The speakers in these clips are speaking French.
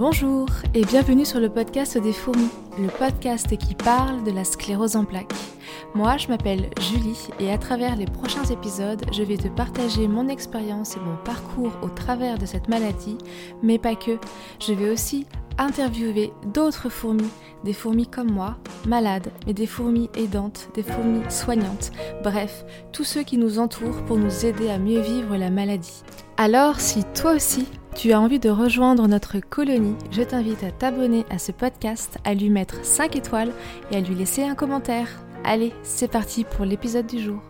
Bonjour et bienvenue sur le podcast des fourmis, le podcast qui parle de la sclérose en plaques. Moi, je m'appelle Julie et à travers les prochains épisodes, je vais te partager mon expérience et mon parcours au travers de cette maladie, mais pas que. Je vais aussi interviewer d'autres fourmis, des fourmis comme moi, malades, mais des fourmis aidantes, des fourmis soignantes, bref, tous ceux qui nous entourent pour nous aider à mieux vivre la maladie. Alors, si toi aussi, tu as envie de rejoindre notre colonie, je t'invite à t'abonner à ce podcast, à lui mettre 5 étoiles et à lui laisser un commentaire. Allez, c'est parti pour l'épisode du jour.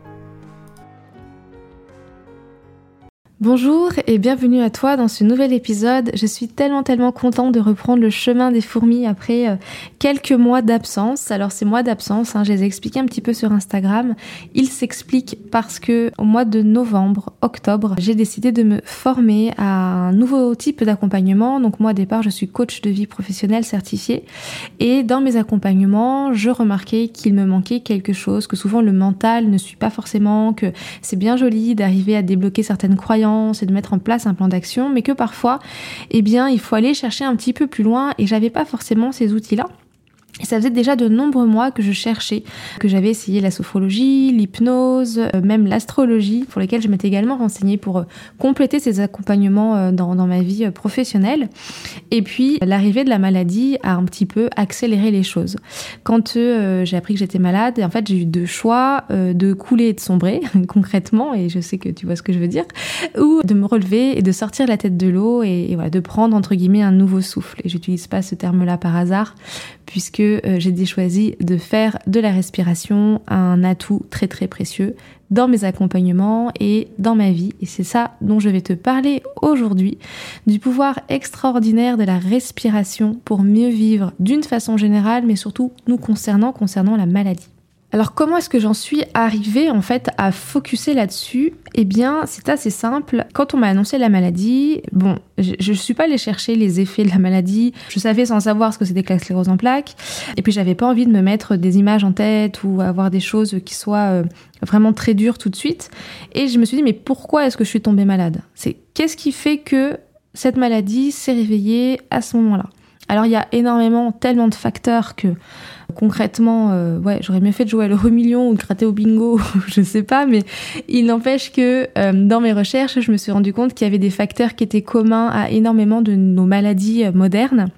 Bonjour et bienvenue à toi dans ce nouvel épisode. Je suis tellement tellement contente de reprendre le chemin des fourmis après euh, quelques mois d'absence. Alors ces mois d'absence, hein, je les ai expliqués un petit peu sur Instagram. Ils s'expliquent parce que au mois de novembre, octobre, j'ai décidé de me former à un nouveau type d'accompagnement. Donc moi au départ, je suis coach de vie professionnelle certifié et dans mes accompagnements, je remarquais qu'il me manquait quelque chose, que souvent le mental ne suit pas forcément, que c'est bien joli d'arriver à débloquer certaines croyances et de mettre en place un plan d'action, mais que parfois, eh bien, il faut aller chercher un petit peu plus loin et j'avais pas forcément ces outils-là. Et ça faisait déjà de nombreux mois que je cherchais, que j'avais essayé la sophrologie, l'hypnose, euh, même l'astrologie, pour lesquels je m'étais également renseignée pour euh, compléter ces accompagnements euh, dans, ma vie professionnelle. Et puis l'arrivée de la maladie a un petit peu accéléré les choses. Quand j'ai appris que j'étais malade, en fait j'ai eu deux choix, de couler et de sombrer concrètement, et je sais que tu vois ce que je veux dire, ou de me relever et de sortir la tête de l'eau et, de prendre entre guillemets un nouveau souffle. Et j'utilise pas ce terme-là par hasard, puisque euh, j'ai choisi de faire de la respiration un atout très très précieux dans mes accompagnements et dans ma vie. Et c'est ça dont je vais te parler aujourd'hui, du pouvoir extraordinaire de la respiration pour mieux vivre d'une façon générale, mais surtout nous concernant, concernant la maladie. Alors comment est-ce que j'en suis arrivée en fait à focuser là-dessus? Eh bien c'est assez simple. Quand on m'a annoncé la maladie, bon, je ne suis pas allée chercher les effets de la maladie. Je savais sans savoir ce que c'était que la sclérose en plaques. Et puis j'avais pas envie de me mettre des images en tête ou avoir des choses qui soient euh, vraiment très dures tout de suite. Et je me suis dit mais pourquoi est-ce que je suis tombée malade? C'est qu'est-ce qui fait que cette maladie s'est réveillée à ce moment-là? Alors il y a énormément, tellement de facteurs que concrètement, euh, ouais, j'aurais mieux fait de jouer à l'euro million ou de gratter au bingo, je sais pas, mais il n'empêche que euh, dans mes recherches, je me suis rendu compte qu'il y avait des facteurs qui étaient communs à énormément de nos maladies euh, modernes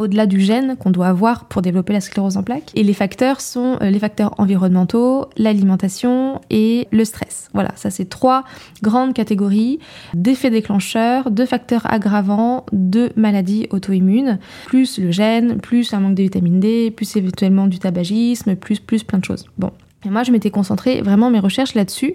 au-delà du gène qu'on doit avoir pour développer la sclérose en plaques. Et les facteurs sont les facteurs environnementaux, l'alimentation et le stress. Voilà, ça c'est trois grandes catégories d'effets déclencheurs, de facteurs aggravants de maladies auto-immunes, plus le gène, plus un manque de vitamine D, plus éventuellement du tabagisme, plus plus plein de choses. Bon, et moi, je m'étais concentrée vraiment mes recherches là-dessus.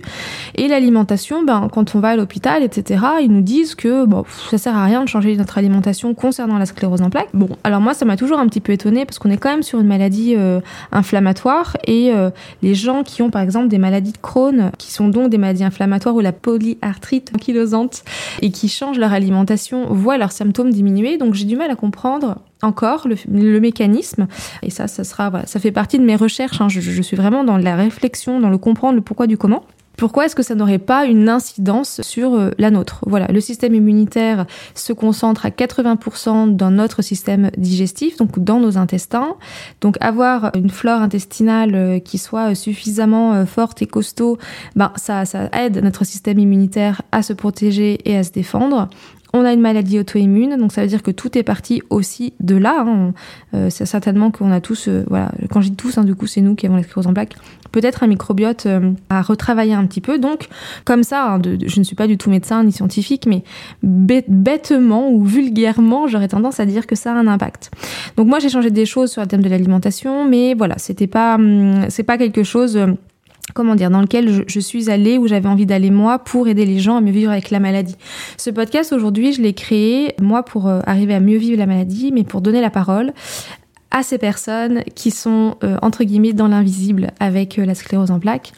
Et l'alimentation, ben, quand on va à l'hôpital, etc., ils nous disent que bon, ça sert à rien de changer notre alimentation concernant la sclérose en plaques. Bon, alors moi, ça m'a toujours un petit peu étonnée parce qu'on est quand même sur une maladie euh, inflammatoire et euh, les gens qui ont par exemple des maladies de Crohn, qui sont donc des maladies inflammatoires ou la polyarthrite ankylosante et qui changent leur alimentation, voient leurs symptômes diminuer. Donc j'ai du mal à comprendre encore le, mécanisme. Et ça, ça sera, ça fait partie de mes recherches. Hein. Je, suis vraiment dans la réflexion, dans le comprendre, le pourquoi du comment. Pourquoi est-ce que ça n'aurait pas une incidence sur euh, la nôtre? Voilà, le système immunitaire se concentre à 80% dans notre système digestif, donc dans nos intestins. Donc avoir une flore intestinale euh, qui soit suffisamment euh, forte et costaud, ben ça, ça aide notre système immunitaire à se protéger et à se défendre on a une maladie auto-immune, donc ça veut dire que tout est parti aussi de là. Hein. Euh, c'est certainement qu'on a tous, euh, voilà, quand je dis tous, hein, du coup c'est nous qui avons la sclérose en plaques, peut-être un microbiote euh, à retravailler un petit peu. Donc comme ça, hein, je ne suis pas du tout médecin ni scientifique, mais bêtement ou vulgairement, j'aurais tendance à dire que ça a un impact. Donc moi j'ai changé des choses sur le thème de l'alimentation, mais voilà, c'était pas, hum, c'est pas quelque chose comment dire, dans lequel je, suis allée, où j'avais envie d'aller moi pour aider les gens à mieux vivre avec la maladie. Ce podcast aujourd'hui, je l'ai créé moi pour euh, arriver à mieux vivre la maladie, mais pour donner la parole à ces personnes qui sont euh, entre guillemets dans l'invisible avec euh, la sclérose en plaques.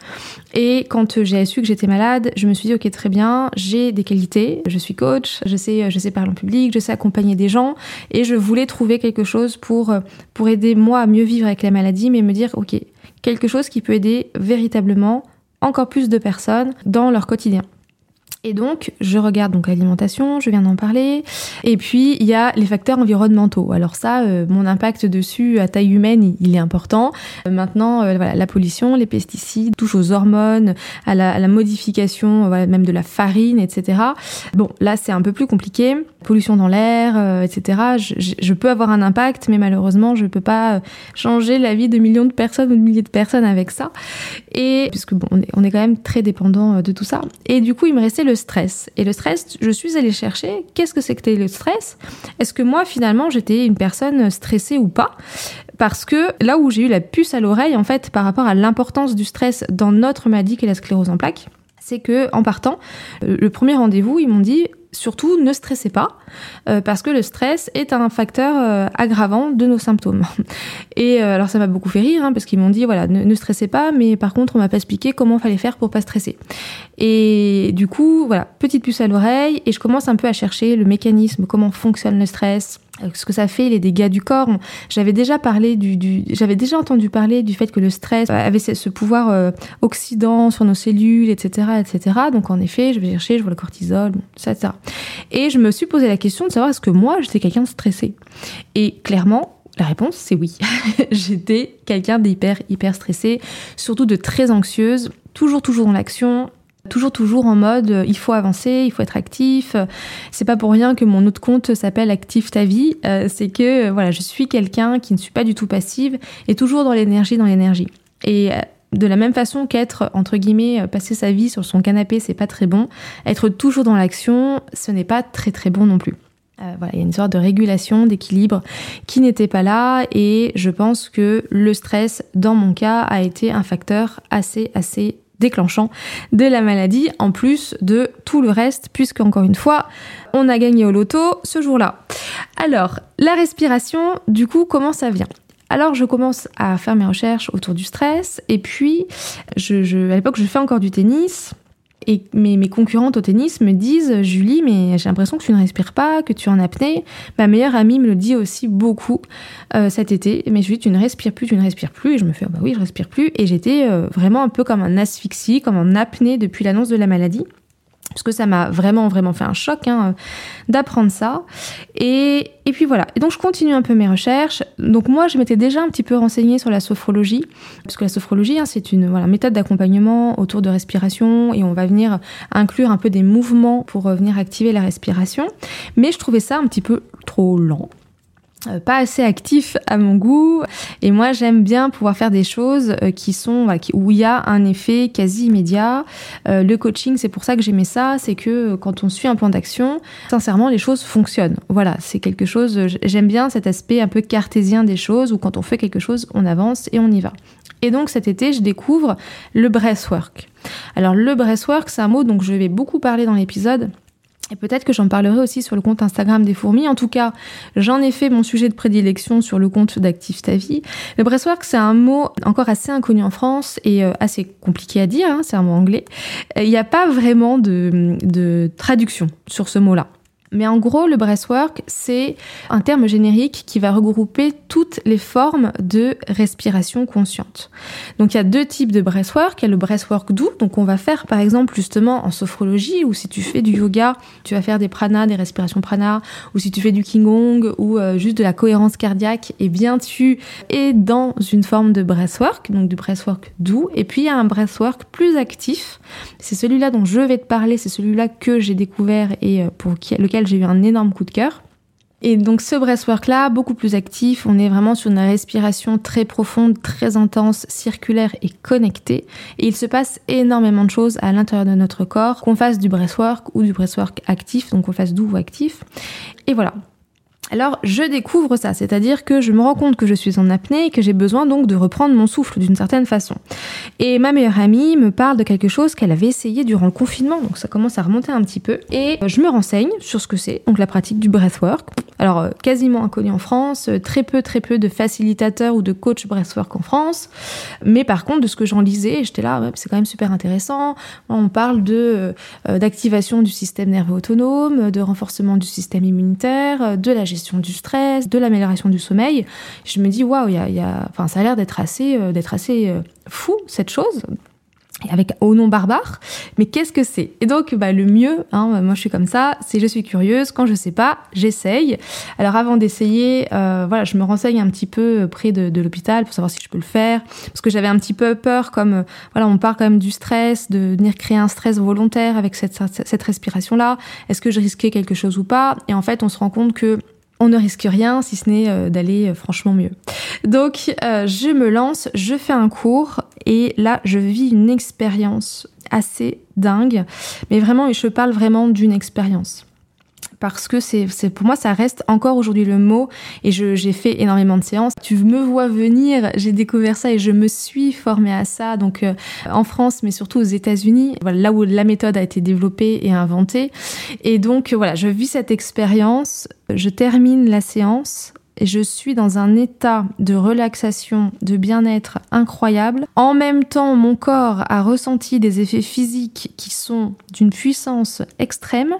Et quand j'ai su que j'étais malade, je me suis dit ok très bien, j'ai des qualités, je suis coach, je sais je sais parler en public, je sais accompagner des gens et je voulais trouver quelque chose pour pour aider moi à mieux vivre avec la maladie mais me dire ok, quelque chose qui peut aider véritablement encore plus de personnes dans leur quotidien. Et donc, je regarde donc l'alimentation, je viens d'en parler. Et puis, il y a les facteurs environnementaux. Alors ça, euh, mon impact dessus à taille humaine, il, est important. Euh, maintenant, euh, voilà, la pollution, les pesticides, touche aux hormones, à la, modification même de la farine, etc. Bon, là, c'est un peu plus compliqué. Pollution dans l'air, etc. Je, peux avoir un impact, mais malheureusement, je peux pas changer la vie de millions de personnes ou de milliers de personnes avec ça. Et puisque bon, on est, quand même très dépendant de tout ça. Et du coup, il me restait le stress. Et le stress, je suis allée chercher qu'est-ce que c'était le stress. Est-ce que moi, finalement, j'étais une personne stressée ou pas? Parce que là où j'ai eu la puce à l'oreille, en fait, par rapport à l'importance du stress dans notre maladie qui est la sclérose en plaques, c'est que en partant, euh, le premier rendez-vous, ils m'ont dit surtout ne stressez pas euh, parce que le stress est un facteur euh, aggravant de nos symptômes. Et euh, alors ça m'a beaucoup fait rire hein, parce qu'ils m'ont dit voilà ne, stressez pas mais par contre on m'a pas expliqué comment fallait faire pour pas stresser. Et du coup voilà petite puce à l'oreille et je commence un peu à chercher le mécanisme comment fonctionne le stress ce que ça fait, les dégâts du corps. J'avais déjà parlé du, j'avais déjà entendu parler du fait que le stress avait ce pouvoir euh, oxydant sur nos cellules, etc., etc. Donc en effet, je vais chercher, je vois le cortisol, ça. Et je me suis posé la question de savoir est-ce que moi j'étais quelqu'un de stressé. Et clairement, la réponse, c'est oui. J'étais quelqu'un d'hyper, hyper stressé, surtout de très anxieuse, toujours, toujours dans l'action, toujours toujours en mode euh, il faut avancer, il faut être actif. C'est pas pour rien que mon autre compte s'appelle Active ta vie, euh, c'est que euh, voilà, je suis quelqu'un qui ne suis pas du tout passive et toujours dans l'énergie dans l'énergie. Et de la même façon qu'être entre guillemets passer sa vie sur son canapé, c'est pas très bon, être toujours dans l'action, ce n'est pas très très bon non plus. voilà, il y a une sorte de régulation, d'équilibre qui n'était pas là et je pense que le stress, dans mon cas, a été un facteur assez assez déclenchant de la maladie, en plus de tout le reste, puisque encore une fois, on a gagné au loto ce jour-là. Alors, la respiration, du coup, comment ça vient? Alors je commence à faire mes recherches autour du stress et puis je, à l'époque je fais encore du tennis et mes, concurrentes au tennis me disent Julie, mais j'ai l'impression que tu ne respires pas, que tu es en apnée. Ma meilleure amie me le dit aussi beaucoup euh, cet été. Mais Julie, tu ne respires plus, tu ne respires plus. Et je me fais ah bah oui, je respire plus. Et j'étais euh, vraiment un peu comme un asphyxie, comme en apnée depuis l'annonce de la maladie parce que ça m'a vraiment vraiment fait un choc hein, d'apprendre ça. Et, et, puis voilà. Et donc je continue un peu mes recherches. Donc moi je m'étais déjà un petit peu renseignée sur la sophrologie. Parce que la sophrologie hein, c'est une voilà, méthode d'accompagnement autour de respiration. Et on va venir inclure un peu des mouvements pour euh, venir activer la respiration. Mais je trouvais ça un petit peu trop lent pas assez actif à mon goût. Et moi j'aime bien pouvoir faire des choses euh, qui sont où il y a un effet quasi immédiat. Euh, le coaching c'est pour ça que j'aimais ça c'est que quand on suit un plan d'action sincèrement les choses fonctionnent. Voilà c'est quelque chose j'aime bien cet aspect un peu cartésien des choses où quand on fait quelque chose on avance et on y va. Et donc cet été je découvre le breathwork. Alors le breathwork c'est un mot dont je vais beaucoup parler dans l'épisode et peut-être que j'en parlerai aussi sur le compte Instagram des fourmis. En tout cas, j'en ai fait mon sujet de prédilection sur le compte d'Active ta vie. Le breastwork, c'est un mot encore assez inconnu en France et euh, assez compliqué à dire, hein, c'est un mot anglais. Il n'y a pas vraiment de, de traduction sur ce mot-là. Mais en gros, le breathwork, c'est un terme générique qui va regrouper toutes les formes de respiration consciente. Donc il y a deux types de breathwork. Il y a le breathwork doux, donc on va faire par exemple justement en sophrologie, ou si tu fais du yoga, tu vas faire des pranas, des respirations prana, ou si tu fais du qigong, ou euh, juste de la cohérence cardiaque, et bien tu es dans une forme de breathwork, donc du breathwork doux. Et puis il y a un breathwork plus actif. C'est celui-là dont je vais te parler, c'est celui-là que j'ai découvert et euh, pour lequel j'ai eu un énorme coup de cœur. Et donc ce breathwork-là, beaucoup plus actif, on est vraiment sur une respiration très profonde, très intense, circulaire et connectée. Et il se passe énormément de choses à l'intérieur de notre corps, qu'on fasse du breathwork ou du breathwork actif, donc qu'on fasse doux ou actif. Et voilà, alors je découvre ça, c'est-à-dire que je me rends compte que je suis en apnée et que j'ai besoin donc de reprendre mon souffle d'une certaine façon. Et ma meilleure amie me parle de quelque chose qu'elle avait essayé durant le confinement, donc ça commence à remonter un petit peu. Et je me renseigne sur ce que c'est, donc la pratique du breathwork. Alors euh, quasiment inconnu en France, euh, très peu très peu de facilitateurs ou de coach breathwork en France, mais par contre de ce que j'en lisais, j'étais là, c'est quand même super intéressant. On parle de euh, d'activation du système nerveux autonome, de renforcement du système immunitaire, de la gestion du stress, de l'amélioration du sommeil. Je me dis waouh, y a, y a, enfin, ça a l'air d'être assez, euh, d'être assez euh, fou cette chose. avec au nom barbare, mais qu'est-ce que c'est? Et donc, bah, le mieux, hein, moi je suis comme ça, c'est je suis curieuse, quand je sais pas, j'essaye. Alors avant d'essayer, euh, voilà, je me renseigne un petit peu près de, l'hôpital pour savoir si je peux le faire, parce que j'avais un petit peu peur, comme voilà, on parle quand même du stress, de venir créer un stress volontaire avec cette, cette respiration-là. Est-ce que je risquais quelque chose ou pas? Et en fait, on se rend compte que on ne risque rien si ce n'est euh, d'aller euh, franchement mieux. Donc euh, je me lance, je fais un cours et là je vis une expérience assez dingue, mais vraiment je parle vraiment d'une expérience parce que c'est pour moi ça reste encore aujourd'hui le mot et j'ai fait énormément de séances. Tu me vois venir, j'ai découvert ça et je me suis formée à ça donc euh, en France mais surtout aux États-Unis, voilà là où la méthode a été développée et inventée et donc voilà, je vis cette expérience, je termine la séance et je suis dans un état de relaxation, de bien-être incroyable. En même temps, mon corps a ressenti des effets physiques qui sont d'une puissance extrême.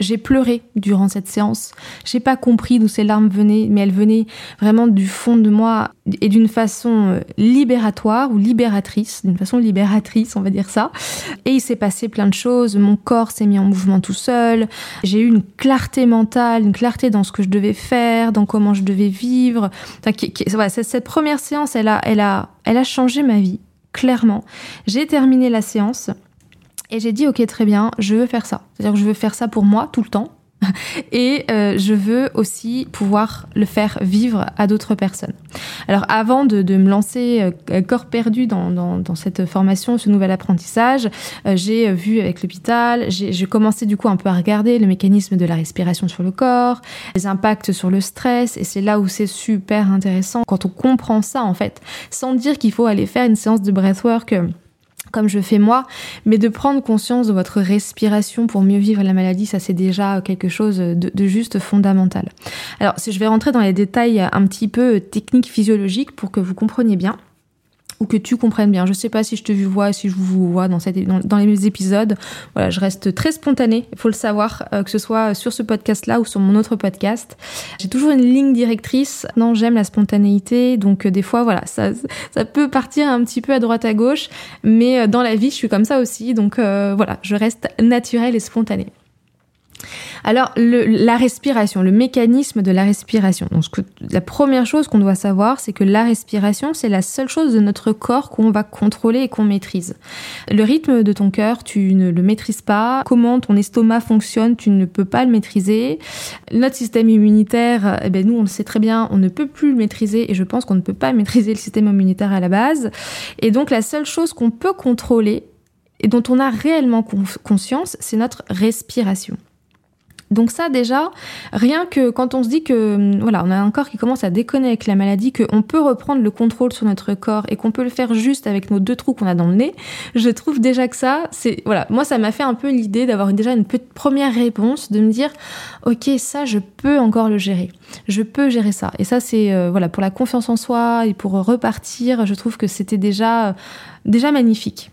J'ai pleuré durant cette séance. J'ai pas compris d'où ces larmes venaient, mais elles venaient vraiment du fond de moi et d'une façon euh, libératoire ou libératrice, d'une façon libératrice, on va dire ça. Et il s'est passé plein de choses. Mon corps s'est mis en mouvement tout seul. J'ai eu une clarté mentale, une clarté dans ce que je devais faire, dans comment je devais vivre. Cette première séance, elle a, elle a, elle a changé ma vie, clairement. J'ai terminé la séance. Et j'ai dit, ok, très bien, je veux faire ça. C'est-à-dire que je veux faire ça pour moi tout le temps. Et euh, je veux aussi pouvoir le faire vivre à d'autres personnes. Alors avant de, me lancer euh, corps perdu dans, cette formation, ce nouvel apprentissage, euh, j'ai vu avec l'hôpital, j'ai commencé du coup un peu à regarder le mécanisme de la respiration sur le corps, les impacts sur le stress, et c'est là où c'est super intéressant quand on comprend ça en fait, sans dire qu'il faut aller faire une séance de breathwork comme je fais moi, mais de prendre conscience de votre respiration pour mieux vivre la maladie, ça c'est déjà quelque chose de, juste fondamental. Alors, je vais rentrer dans les détails un petit peu techniques physiologiques pour que vous compreniez bien que tu comprennes bien. Je sais pas si je te vois, si je vous vois dans, cette, dans, les épisodes. Voilà, je reste très spontanée, il faut le savoir, euh, que ce soit sur ce podcast-là ou sur mon autre podcast. J'ai toujours une ligne directrice. Non, j'aime la spontanéité, donc euh, des fois, voilà, ça, ça peut partir un petit peu à droite à gauche, mais euh, dans la vie, je suis comme ça aussi, donc voilà, je reste naturelle et spontanée. Alors, la respiration, le mécanisme de la respiration. Donc, la première chose qu'on doit savoir, c'est que la respiration, c'est la seule chose de notre corps qu'on va contrôler et qu'on maîtrise. Le rythme de ton cœur, tu ne le maîtrises pas. Comment ton estomac fonctionne, tu ne peux pas le maîtriser. Notre système immunitaire, eh ben, nous, on le sait très bien, on ne peut plus le maîtriser et je pense qu'on ne peut pas maîtriser le système immunitaire à la base. Et donc, la seule chose qu'on peut contrôler et dont on a réellement conscience, c'est notre respiration. Donc ça déjà, rien que quand on se dit que hum, voilà, on a un corps qui commence à déconner avec la maladie, qu'on peut reprendre le contrôle sur notre corps et qu'on peut le faire juste avec nos deux trous qu'on a dans le nez, je trouve déjà que ça, c'est voilà, moi ça m'a fait un peu l'idée d'avoir déjà une petite première réponse, de me dire ok ça je peux encore le gérer, je peux gérer ça. Et ça c'est euh, voilà pour la confiance en soi et pour repartir, je trouve que c'était déjà déjà magnifique.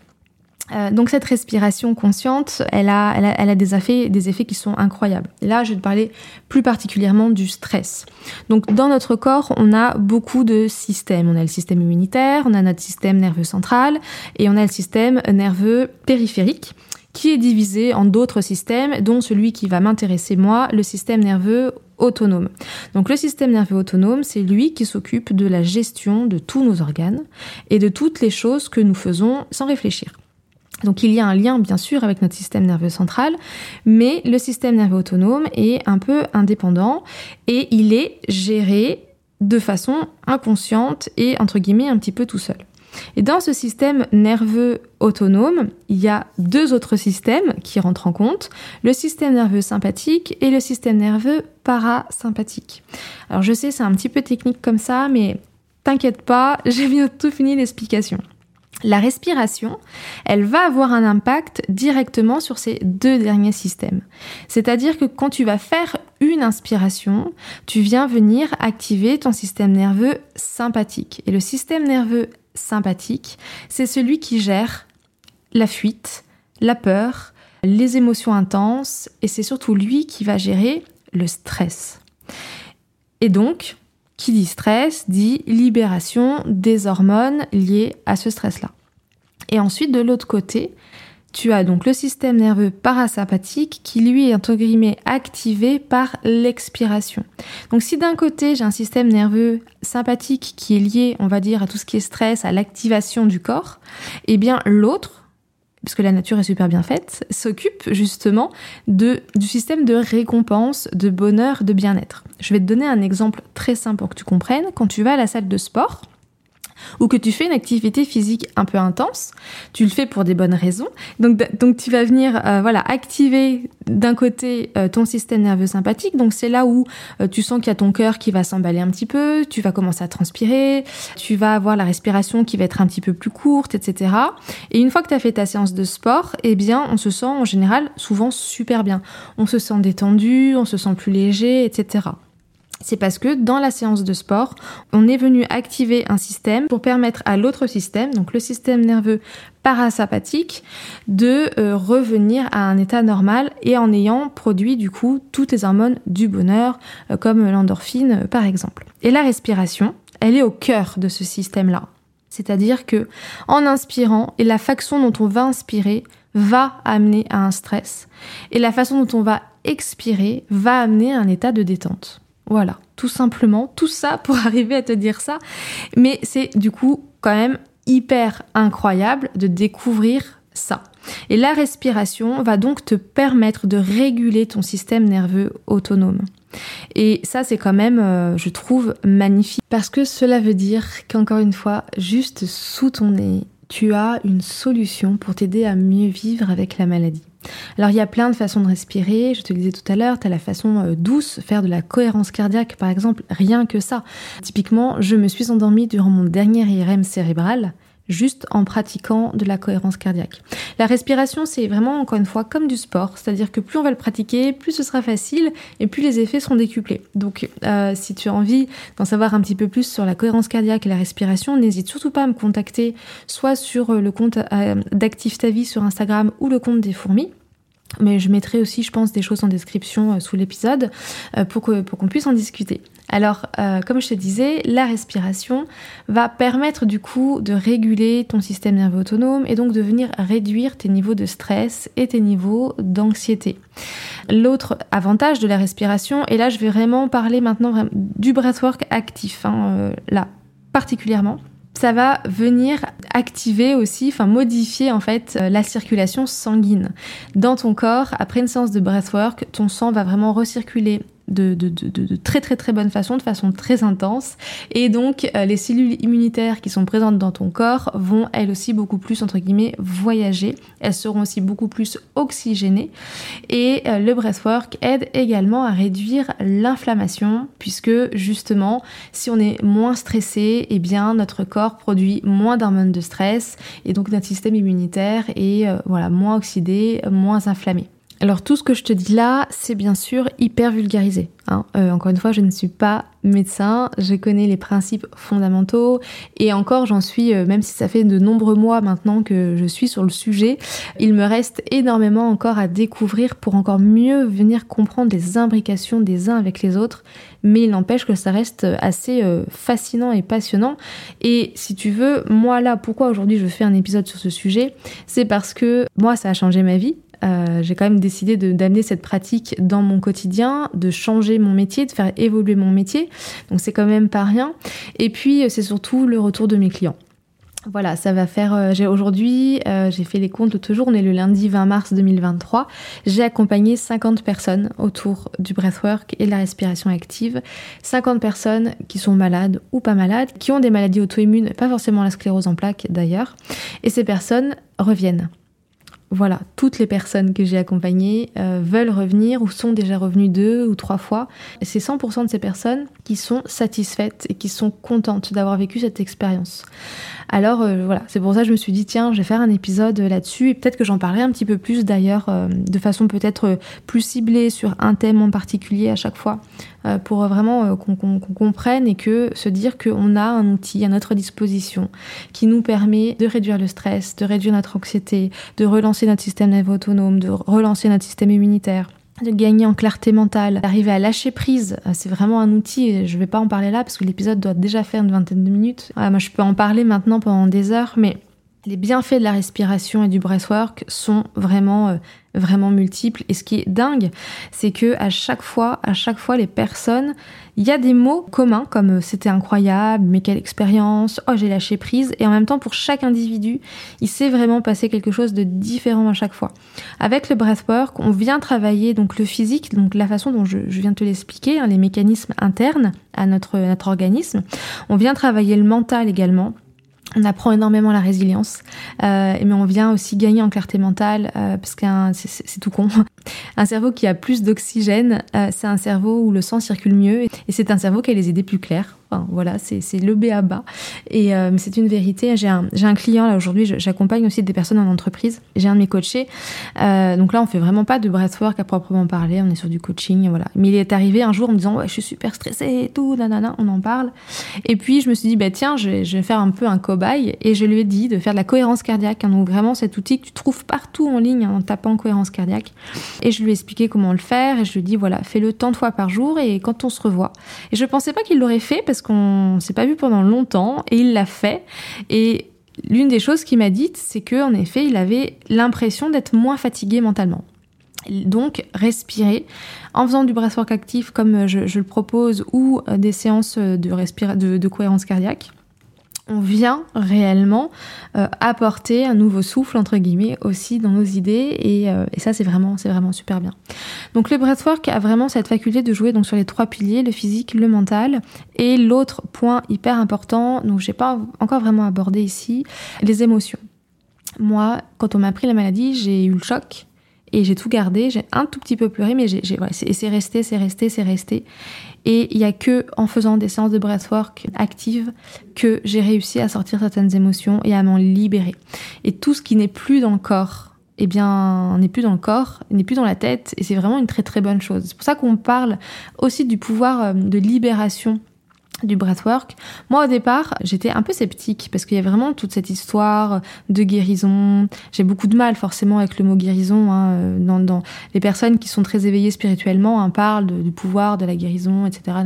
Euh, donc cette respiration consciente, elle a, elle a, des, effets, des effets qui sont incroyables. Et là, je vais te parler plus particulièrement du stress. Donc dans notre corps, on a beaucoup de systèmes. On a le système immunitaire, on a notre système nerveux central et on a le système nerveux périphérique qui est divisé en d'autres systèmes, dont celui qui va m'intéresser moi, le système nerveux autonome. Donc le système nerveux autonome, c'est lui qui s'occupe de la gestion de tous nos organes et de toutes les choses que nous faisons sans réfléchir. Donc il y a un lien bien sûr avec notre système nerveux central, mais le système nerveux autonome est un peu indépendant et il est géré de façon inconsciente et entre guillemets un petit peu tout seul. Et dans ce système nerveux autonome, il y a deux autres systèmes qui rentrent en compte, le système nerveux sympathique et le système nerveux parasympathique. Alors je sais c'est un petit peu technique comme ça, mais t'inquiète pas, j'ai bientôt fini l'explication. La respiration, elle va avoir un impact directement sur ces deux derniers systèmes. C'est-à-dire que quand tu vas faire une inspiration, tu viens venir activer ton système nerveux sympathique. Et le système nerveux sympathique, c'est celui qui gère la fuite, la peur, les émotions intenses, et c'est surtout lui qui va gérer le stress. Et donc, qui dit stress dit libération des hormones liées à ce stress-là. Et ensuite, de l'autre côté, tu as donc le système nerveux parasympathique qui lui est entre guillemets activé par l'expiration. Donc si d'un côté j'ai un système nerveux sympathique qui est lié, on va dire, à tout ce qui est stress, à l'activation du corps, eh bien l'autre, puisque la nature est super bien faite, s'occupe justement de, du système de récompense, de bonheur, de bien-être. Je vais te donner un exemple très simple pour que tu comprennes. Quand tu vas à la salle de sport, ou que tu fais une activité physique un peu intense, tu le fais pour des bonnes raisons. Donc, donc tu vas venir euh, voilà activer d'un côté euh, ton système nerveux sympathique. Donc c'est là où euh, tu sens qu'il y a ton cœur qui va s'emballer un petit peu, tu vas commencer à transpirer, tu vas avoir la respiration qui va être un petit peu plus courte, etc. Et une fois que tu as fait ta séance de sport, eh bien on se sent en général souvent super bien. On se sent détendu, on se sent plus léger, etc c'est parce que dans la séance de sport, on est venu activer un système pour permettre à l'autre système, donc le système nerveux parasympathique, de euh, revenir à un état normal et en ayant produit du coup toutes les hormones du bonheur, euh, comme l'endorphine euh, par exemple. Et la respiration, elle est au cœur de ce système-là. C'est-à-dire que en inspirant et la façon dont on va inspirer va amener à un stress et la façon dont on va expirer va amener à un état de détente. Voilà, tout simplement, tout ça pour arriver à te dire ça. Mais c'est du coup quand même hyper incroyable de découvrir ça. Et la respiration va donc te permettre de réguler ton système nerveux autonome. Et ça, c'est quand même, euh, je trouve, magnifique. Parce que cela veut dire qu'encore une fois, juste sous ton nez, tu as une solution pour t'aider à mieux vivre avec la maladie. Alors il y a plein de façons de respirer, je te le disais tout à l'heure, tu as la façon euh, douce, faire de la cohérence cardiaque par exemple, rien que ça. Typiquement, je me suis endormie durant mon dernier IRM cérébral, juste en pratiquant de la cohérence cardiaque. La respiration, c'est vraiment, encore une fois, comme du sport, c'est-à-dire que plus on va le pratiquer, plus ce sera facile et plus les effets seront décuplés. Donc, euh, si tu as envie d'en savoir un petit peu plus sur la cohérence cardiaque et la respiration, n'hésite surtout pas à me contacter, soit sur le compte euh, d'Active Ta Vie sur Instagram ou le compte des fourmis. Mais je mettrai aussi, je pense, des choses en description euh, sous l'épisode pour qu'on puisse en discuter. Alors, euh, comme je te disais, la respiration va permettre du coup de réguler ton système nerveux autonome et donc de venir réduire tes niveaux de stress et tes niveaux d'anxiété. L'autre avantage de la respiration, et là je vais vraiment parler maintenant du breathwork actif, hein, là particulièrement, ça va venir activer aussi, enfin modifier en fait euh, la circulation sanguine dans ton corps. Après une séance de breathwork, ton sang va vraiment recirculer de, très très très bonne façon, de façon très intense. Et donc euh, les cellules immunitaires qui sont présentes dans ton corps vont elles aussi beaucoup plus entre guillemets voyager. Elles seront aussi beaucoup plus oxygénées. Et euh, le breathwork aide également à réduire l'inflammation puisque justement si on est moins stressé, eh bien notre corps produit moins d'hormones de stress et donc notre système immunitaire est euh, voilà moins oxydé, moins inflammé. Alors tout ce que je te dis là, c'est bien sûr hyper vulgarisé. Hein. Euh, encore une fois, je ne suis pas médecin, je connais les principes fondamentaux et encore j'en suis, euh, même si ça fait de nombreux mois maintenant que je suis sur le sujet, il me reste énormément encore à découvrir pour encore mieux venir comprendre les imbrications des uns avec les autres, mais il n'empêche que ça reste assez euh, fascinant et passionnant. Et si tu veux, moi là, pourquoi aujourd'hui je fais un épisode sur ce sujet, c'est parce que moi ça a changé ma vie euh, j'ai quand même décidé d'amener cette pratique dans mon quotidien, de changer mon métier, de faire évoluer mon métier. Donc c'est quand même pas rien. Et puis c'est surtout le retour de mes clients. Voilà, ça va faire. Euh, j'ai aujourd'hui, euh, j'ai fait les comptes l'autre jour. On est le lundi 20 mars 2023. J'ai accompagné 50 personnes autour du breathwork et de la respiration active. 50 personnes qui sont malades ou pas malades, qui ont des maladies auto-immunes, pas forcément la sclérose en plaques d'ailleurs. Et ces personnes reviennent voilà, toutes les personnes que j'ai accompagnées euh, veulent revenir ou sont déjà revenues deux ou trois fois. C'est 100% de ces personnes qui sont satisfaites et qui sont contentes d'avoir vécu cette expérience. Alors euh, voilà, c'est pour ça que je me suis dit tiens, je vais faire un épisode là-dessus et peut-être que j'en parlerai un petit peu plus d'ailleurs euh, de façon peut-être plus ciblée sur un thème en particulier à chaque fois pour vraiment qu'on comprenne et que se dire qu'on a un outil à notre disposition qui nous permet de réduire le stress, de réduire notre anxiété, de relancer notre système nerveux autonome, de relancer notre système immunitaire de gagner en clarté mentale, d'arriver à lâcher prise. Euh, c'est vraiment un outil, je vais pas en parler là parce que l'épisode doit déjà faire une vingtaine de minutes. moi je peux en parler maintenant pendant des heures, mais Les bienfaits de la respiration et du breathwork sont vraiment euh, vraiment multiples et ce qui est dingue, c'est que à chaque fois, à chaque fois les personnes, il y a des mots communs comme euh, c'était incroyable, mais quelle expérience, oh j'ai lâché prise et en même temps pour chaque individu, il s'est vraiment passé quelque chose de différent à chaque fois. Avec le breathwork, on vient travailler donc le physique, donc la façon dont je, viens de te l'expliquer, hein, les mécanismes internes à notre notre organisme. On vient travailler le mental également on apprend énormément la résilience, euh, mais on vient aussi gagner en clarté mentale, euh, parce que c'est tout con. Un cerveau qui a plus d'oxygène, euh, c'est un cerveau où le sang circule mieux, et c'est un cerveau qui a les idées plus claires voilà, c'est le B à bas. Et euh, c'est une vérité. J'ai un, un client là aujourd'hui, j'accompagne aussi des personnes en entreprise. J'ai un de mes coachés. Euh, donc là, on fait vraiment pas de breathwork à proprement parler. On est sur du coaching, voilà. Mais il est arrivé un jour en me disant ouais, je suis super stressée et tout, nanana. On en parle. Et puis je me suis dit bah tiens, je vais, faire un peu un cobaye et je lui ai dit de faire de la cohérence cardiaque. Hein, donc vraiment cet outil que tu trouves partout en ligne hein, en tapant cohérence cardiaque. Et je lui ai expliqué comment le faire et je lui ai dit voilà, fais-le tant de fois par jour et quand on se revoit. Et je pensais pas qu'il l'aurait fait parce qu'on s'est pas vu pendant longtemps et il l'a fait. Et l'une des choses qu'il m'a dites, c'est que en effet, il avait l'impression d'être moins fatigué mentalement. Donc, respirer en faisant du breathwork actif comme je, le propose ou des séances de, de cohérence cardiaque on vient réellement euh, apporter un nouveau souffle entre guillemets aussi dans nos idées et, euh, et ça c'est vraiment c'est vraiment super bien. Donc le breathwork a vraiment cette faculté de jouer donc sur les trois piliers le physique, le mental et l'autre point hyper important donc j'ai pas encore vraiment abordé ici les émotions. Moi, quand on m'a pris la maladie, j'ai eu le choc et j'ai tout gardé. J'ai un tout petit peu pleuré, mais j'ai, ouais, c'est, resté, c'est resté, c'est resté. Et il y a que en faisant des séances de breathwork actives que j'ai réussi à sortir certaines émotions et à m'en libérer. Et tout ce qui n'est plus dans le corps, eh bien, n'est plus dans le corps, n'est plus dans la tête, et c'est vraiment une très très bonne chose. C'est pour ça qu'on parle aussi du pouvoir euh, de libération du breathwork. Moi, au départ, j'étais un peu sceptique parce qu'il y a vraiment toute cette histoire de guérison. J'ai beaucoup de mal forcément avec le mot guérison. Hein, dans, les personnes qui sont très éveillées spirituellement hein, parlent du pouvoir de la guérison, etc.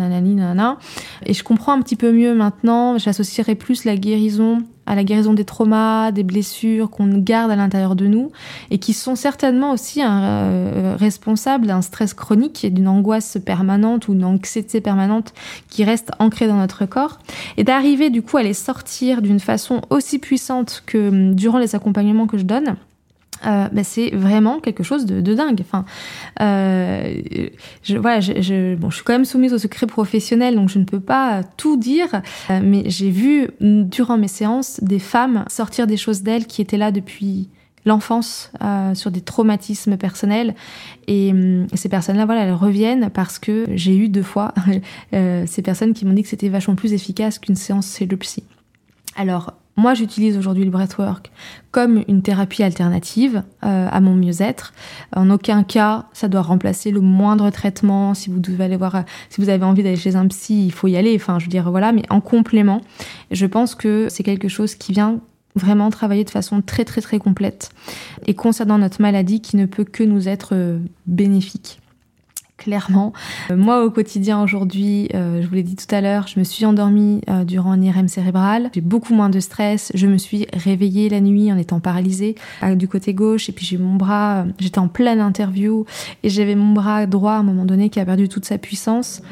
Et je comprends un petit peu mieux maintenant. J'associerais plus la guérison à la guérison des traumas, des blessures qu'on garde à l'intérieur de nous et qui sont certainement aussi euh, responsables d'un stress chronique et d'une angoisse permanente ou d'une anxiété permanente qui reste ancrée dans notre corps. Et d'arriver du coup à les sortir d'une façon aussi puissante que hum, durant les accompagnements que je donne euh, bah, c'est vraiment quelque chose de, dingue. Enfin, euh, je, voilà, je, bon, je suis quand même soumise au secret professionnel, donc je ne peux pas tout dire, euh, mais j'ai vu durant mes séances des femmes sortir des choses d'elles qui étaient là depuis l'enfance sur des traumatismes personnels. Et, ces personnes-là voilà elles reviennent parce que j'ai eu deux fois ces personnes qui m'ont dit que c'était vachement plus efficace qu'une séance chez le psy. Alors moi, j'utilise aujourd'hui le breathwork comme une thérapie alternative euh, à mon mieux-être. En aucun cas, ça doit remplacer le moindre traitement. Si vous devez aller voir, si vous avez envie d'aller chez un psy, il faut y aller. Enfin, je veux dire, voilà. Mais en complément, je pense que c'est quelque chose qui vient vraiment travailler de façon très très très complète et concernant notre maladie qui ne peut que nous être euh, bénéfique clairement. Euh, moi, au quotidien aujourd'hui, euh, je vous l'ai dit tout à l'heure, je me suis endormie euh, durant un IRM cérébral. J'ai beaucoup moins de stress. Je me suis réveillée la nuit en étant paralysée du côté gauche. Et puis j'ai mon bras, j'étais en pleine interview et j'avais mon bras droit à un moment donné qui a perdu toute sa puissance.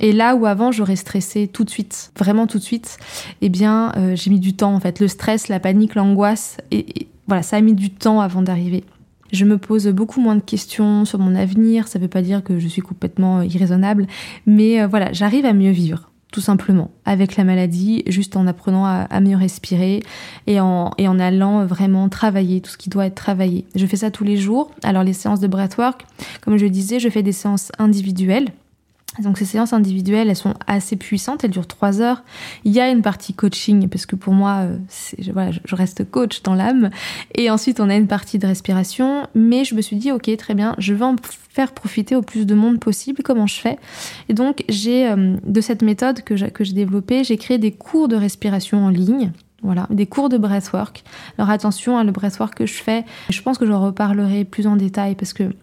Et là où avant j'aurais stressé tout de suite, vraiment tout de suite, eh bien j'ai mis du temps en fait. Le stress, la panique, l'angoisse, et voilà, ça a mis du temps avant d'arriver. Je me pose beaucoup moins de questions sur mon avenir. Ça ne veut pas dire que je suis complètement euh, irraisonnable, mais euh, voilà, j'arrive à mieux vivre tout simplement, avec la maladie, juste en apprenant à, mieux respirer et en, et en allant vraiment travailler tout ce qui doit être travaillé. Je fais ça tous les jours. Alors les séances de breathwork, comme je disais, je fais des séances individuelles donc ces séances individuelles, elles sont assez puissantes, elles durent trois heures. Il y a une partie coaching, parce que pour moi, euh, je, voilà, je reste coach dans l'âme. Et ensuite, on a une partie de respiration. Mais je me suis dit, ok, très bien, je vais en faire profiter au plus de monde possible. Comment je fais? Et donc, j'ai euh, de cette méthode que j'ai développée, j'ai créé des cours de respiration en ligne. Voilà, des cours de breathwork. Alors attention, hein, le breathwork que je fais, je pense que j'en reparlerai plus en détail parce que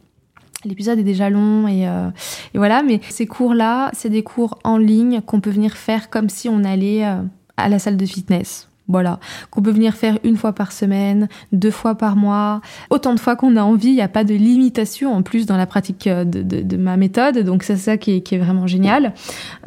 L'épisode est déjà long euh, et, voilà, mais ces cours-là, c'est des cours en ligne qu'on peut venir faire comme si on allait euh, à la salle de fitness. Voilà, qu'on peut venir faire une fois par semaine, deux fois par mois, autant de fois qu'on a envie. Il n'y a pas de limitation en plus dans la pratique euh, de, ma méthode, donc c'est ça qui est, vraiment génial.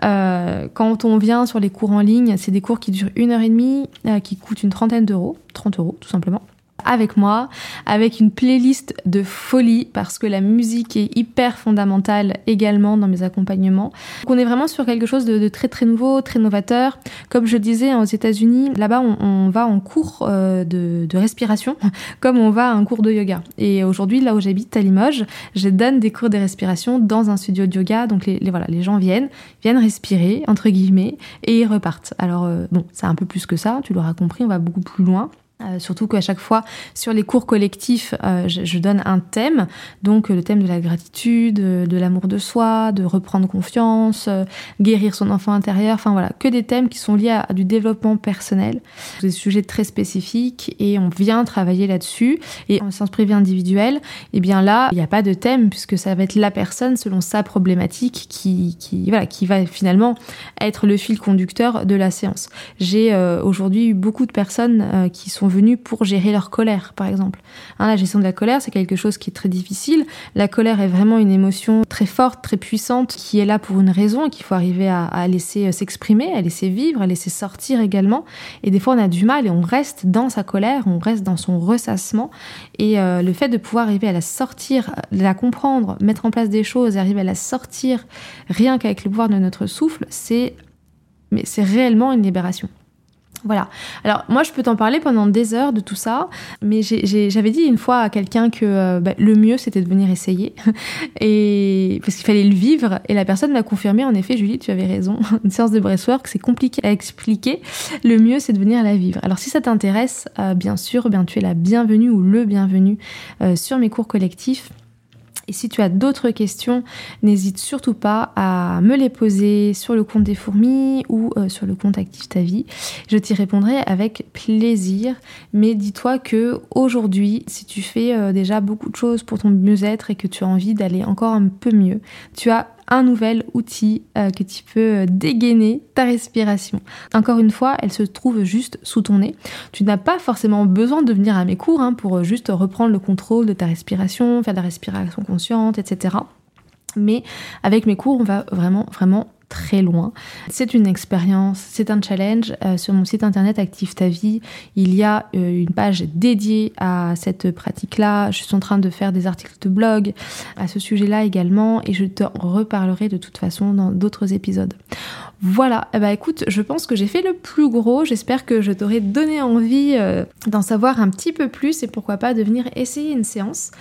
Euh, quand on vient sur les cours en ligne, c'est des cours qui durent une heure et demie, euh, qui coûtent une trentaine d'euros, 30 euros tout simplement avec moi, avec une playlist de folie, parce que la musique est hyper fondamentale également dans mes accompagnements. Donc on est vraiment sur quelque chose de, très très nouveau, très novateur. Comme je disais, aux États-Unis, là-bas, on, va en cours euh, de, respiration, comme on va à un cours de yoga. Et aujourd'hui, là où j'habite, à Limoges, je donne des cours de respiration dans un studio de yoga. Donc les, voilà, les gens viennent, viennent respirer, entre guillemets, et ils repartent. Alors euh, bon, c'est un peu plus que ça, tu l'auras compris, on va beaucoup plus loin. Euh, surtout qu'à chaque fois, sur les cours collectifs, euh, je, donne un thème, donc le thème de la gratitude, de l'amour de soi, de reprendre confiance, euh, guérir son enfant intérieur, enfin voilà, que des thèmes qui sont liés à, du développement personnel, des sujets très spécifiques, et on vient travailler là-dessus. Et en sens privé individuel, eh bien là, il n'y a pas de thème, puisque ça va être la personne selon sa problématique qui, qui, voilà, qui va finalement être le fil conducteur de la séance. J'ai aujourd'hui eu beaucoup de personnes qui sont venus pour gérer leur colère, par exemple. Hein, la gestion de la colère, c'est quelque chose qui est très difficile. La colère est vraiment une émotion très forte, très puissante, qui est là pour une raison qu'il faut arriver à, laisser euh, s'exprimer, à laisser vivre, à laisser sortir également. Et des fois, on a du mal et on reste dans sa colère, on reste dans son ressassement. Et euh, le fait de pouvoir arriver à la sortir, la comprendre, mettre en place des choses, arriver à la sortir, rien qu'avec le pouvoir de notre souffle, c'est mais c'est réellement une libération. Voilà. Alors moi, je peux t'en parler pendant des heures de tout ça, mais j'avais dit une fois à quelqu'un que euh, bah, le mieux c'était de venir essayer, parce qu'il fallait le vivre. Et la personne m'a confirmé, en effet, Julie, tu avais raison. Une séance de breathwork, c'est compliqué à expliquer. Le mieux, c'est de venir la vivre. Alors si ça t'intéresse, euh, bien sûr, bien tu es la bienvenue ou le bienvenu euh, sur mes cours collectifs. Et si tu as d'autres questions, n'hésite surtout pas à me les poser sur le compte des fourmis ou euh, sur le compte Active ta vie. Je t'y répondrai avec plaisir. Mais dis-toi que aujourd'hui, si tu fais euh, déjà beaucoup de choses pour ton mieux-être et que tu as envie d'aller encore un peu mieux, tu as un nouvel outil euh, que tu peux euh, dégainer ta respiration. Encore une fois, elle se trouve juste sous ton nez. Tu n'as pas forcément besoin de venir à mes cours hein, pour euh, juste reprendre le contrôle de ta respiration, faire de la respiration consciente, etc. Mais avec mes cours, on va vraiment, vraiment très loin. C'est une expérience, c'est un challenge. Euh, sur mon site internet Active ta vie, il y a euh, une page dédiée à cette pratique-là. Je suis en train de faire des articles de blog à ce sujet-là également et je te reparlerai de toute façon dans d'autres épisodes. Voilà, eh ben, écoute, je pense que j'ai fait le plus gros. J'espère que je t'aurai donné envie euh, d'en savoir un petit peu plus et pourquoi pas de venir essayer une séance.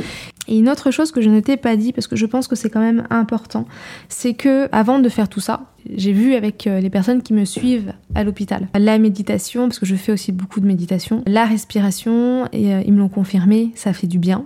Et une autre chose que je ne t'ai pas dit, parce que je pense que c'est quand même important, c'est que avant de faire tout ça, j'ai vu avec euh, les personnes qui me suivent à l'hôpital. La méditation, parce que je fais aussi beaucoup de méditation, la respiration, et euh, ils me l'ont confirmé, ça fait du bien.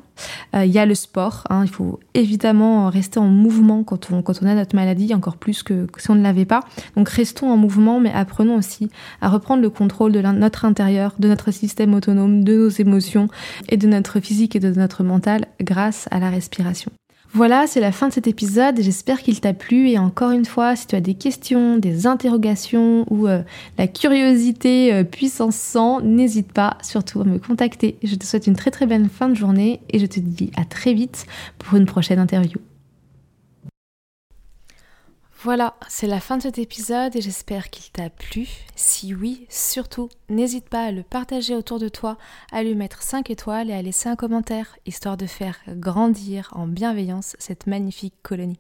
Euh, il y a le sport, hein, il faut évidemment rester en mouvement quand on, quand on a notre maladie, encore plus que, si on ne l'avait pas. Donc restons en mouvement, mais apprenons aussi à reprendre le contrôle de notre intérieur, de notre système autonome, de nos émotions et de notre physique et de notre mental grâce à la respiration. Voilà, c'est la fin de cet épisode. J'espère qu'il t'a plu. Et encore une fois, si tu as des questions, des interrogations ou euh, la curiosité euh, puissance 100, n'hésite pas surtout à me contacter. Je te souhaite une très très belle fin de journée et je te dis à très vite pour une prochaine interview. Voilà, c'est la fin de cet épisode et j'espère qu'il t'a plu. Si oui, surtout, n'hésite pas à le partager autour de toi, à lui mettre 5 étoiles et à laisser un commentaire, histoire de faire grandir en bienveillance cette magnifique colonie.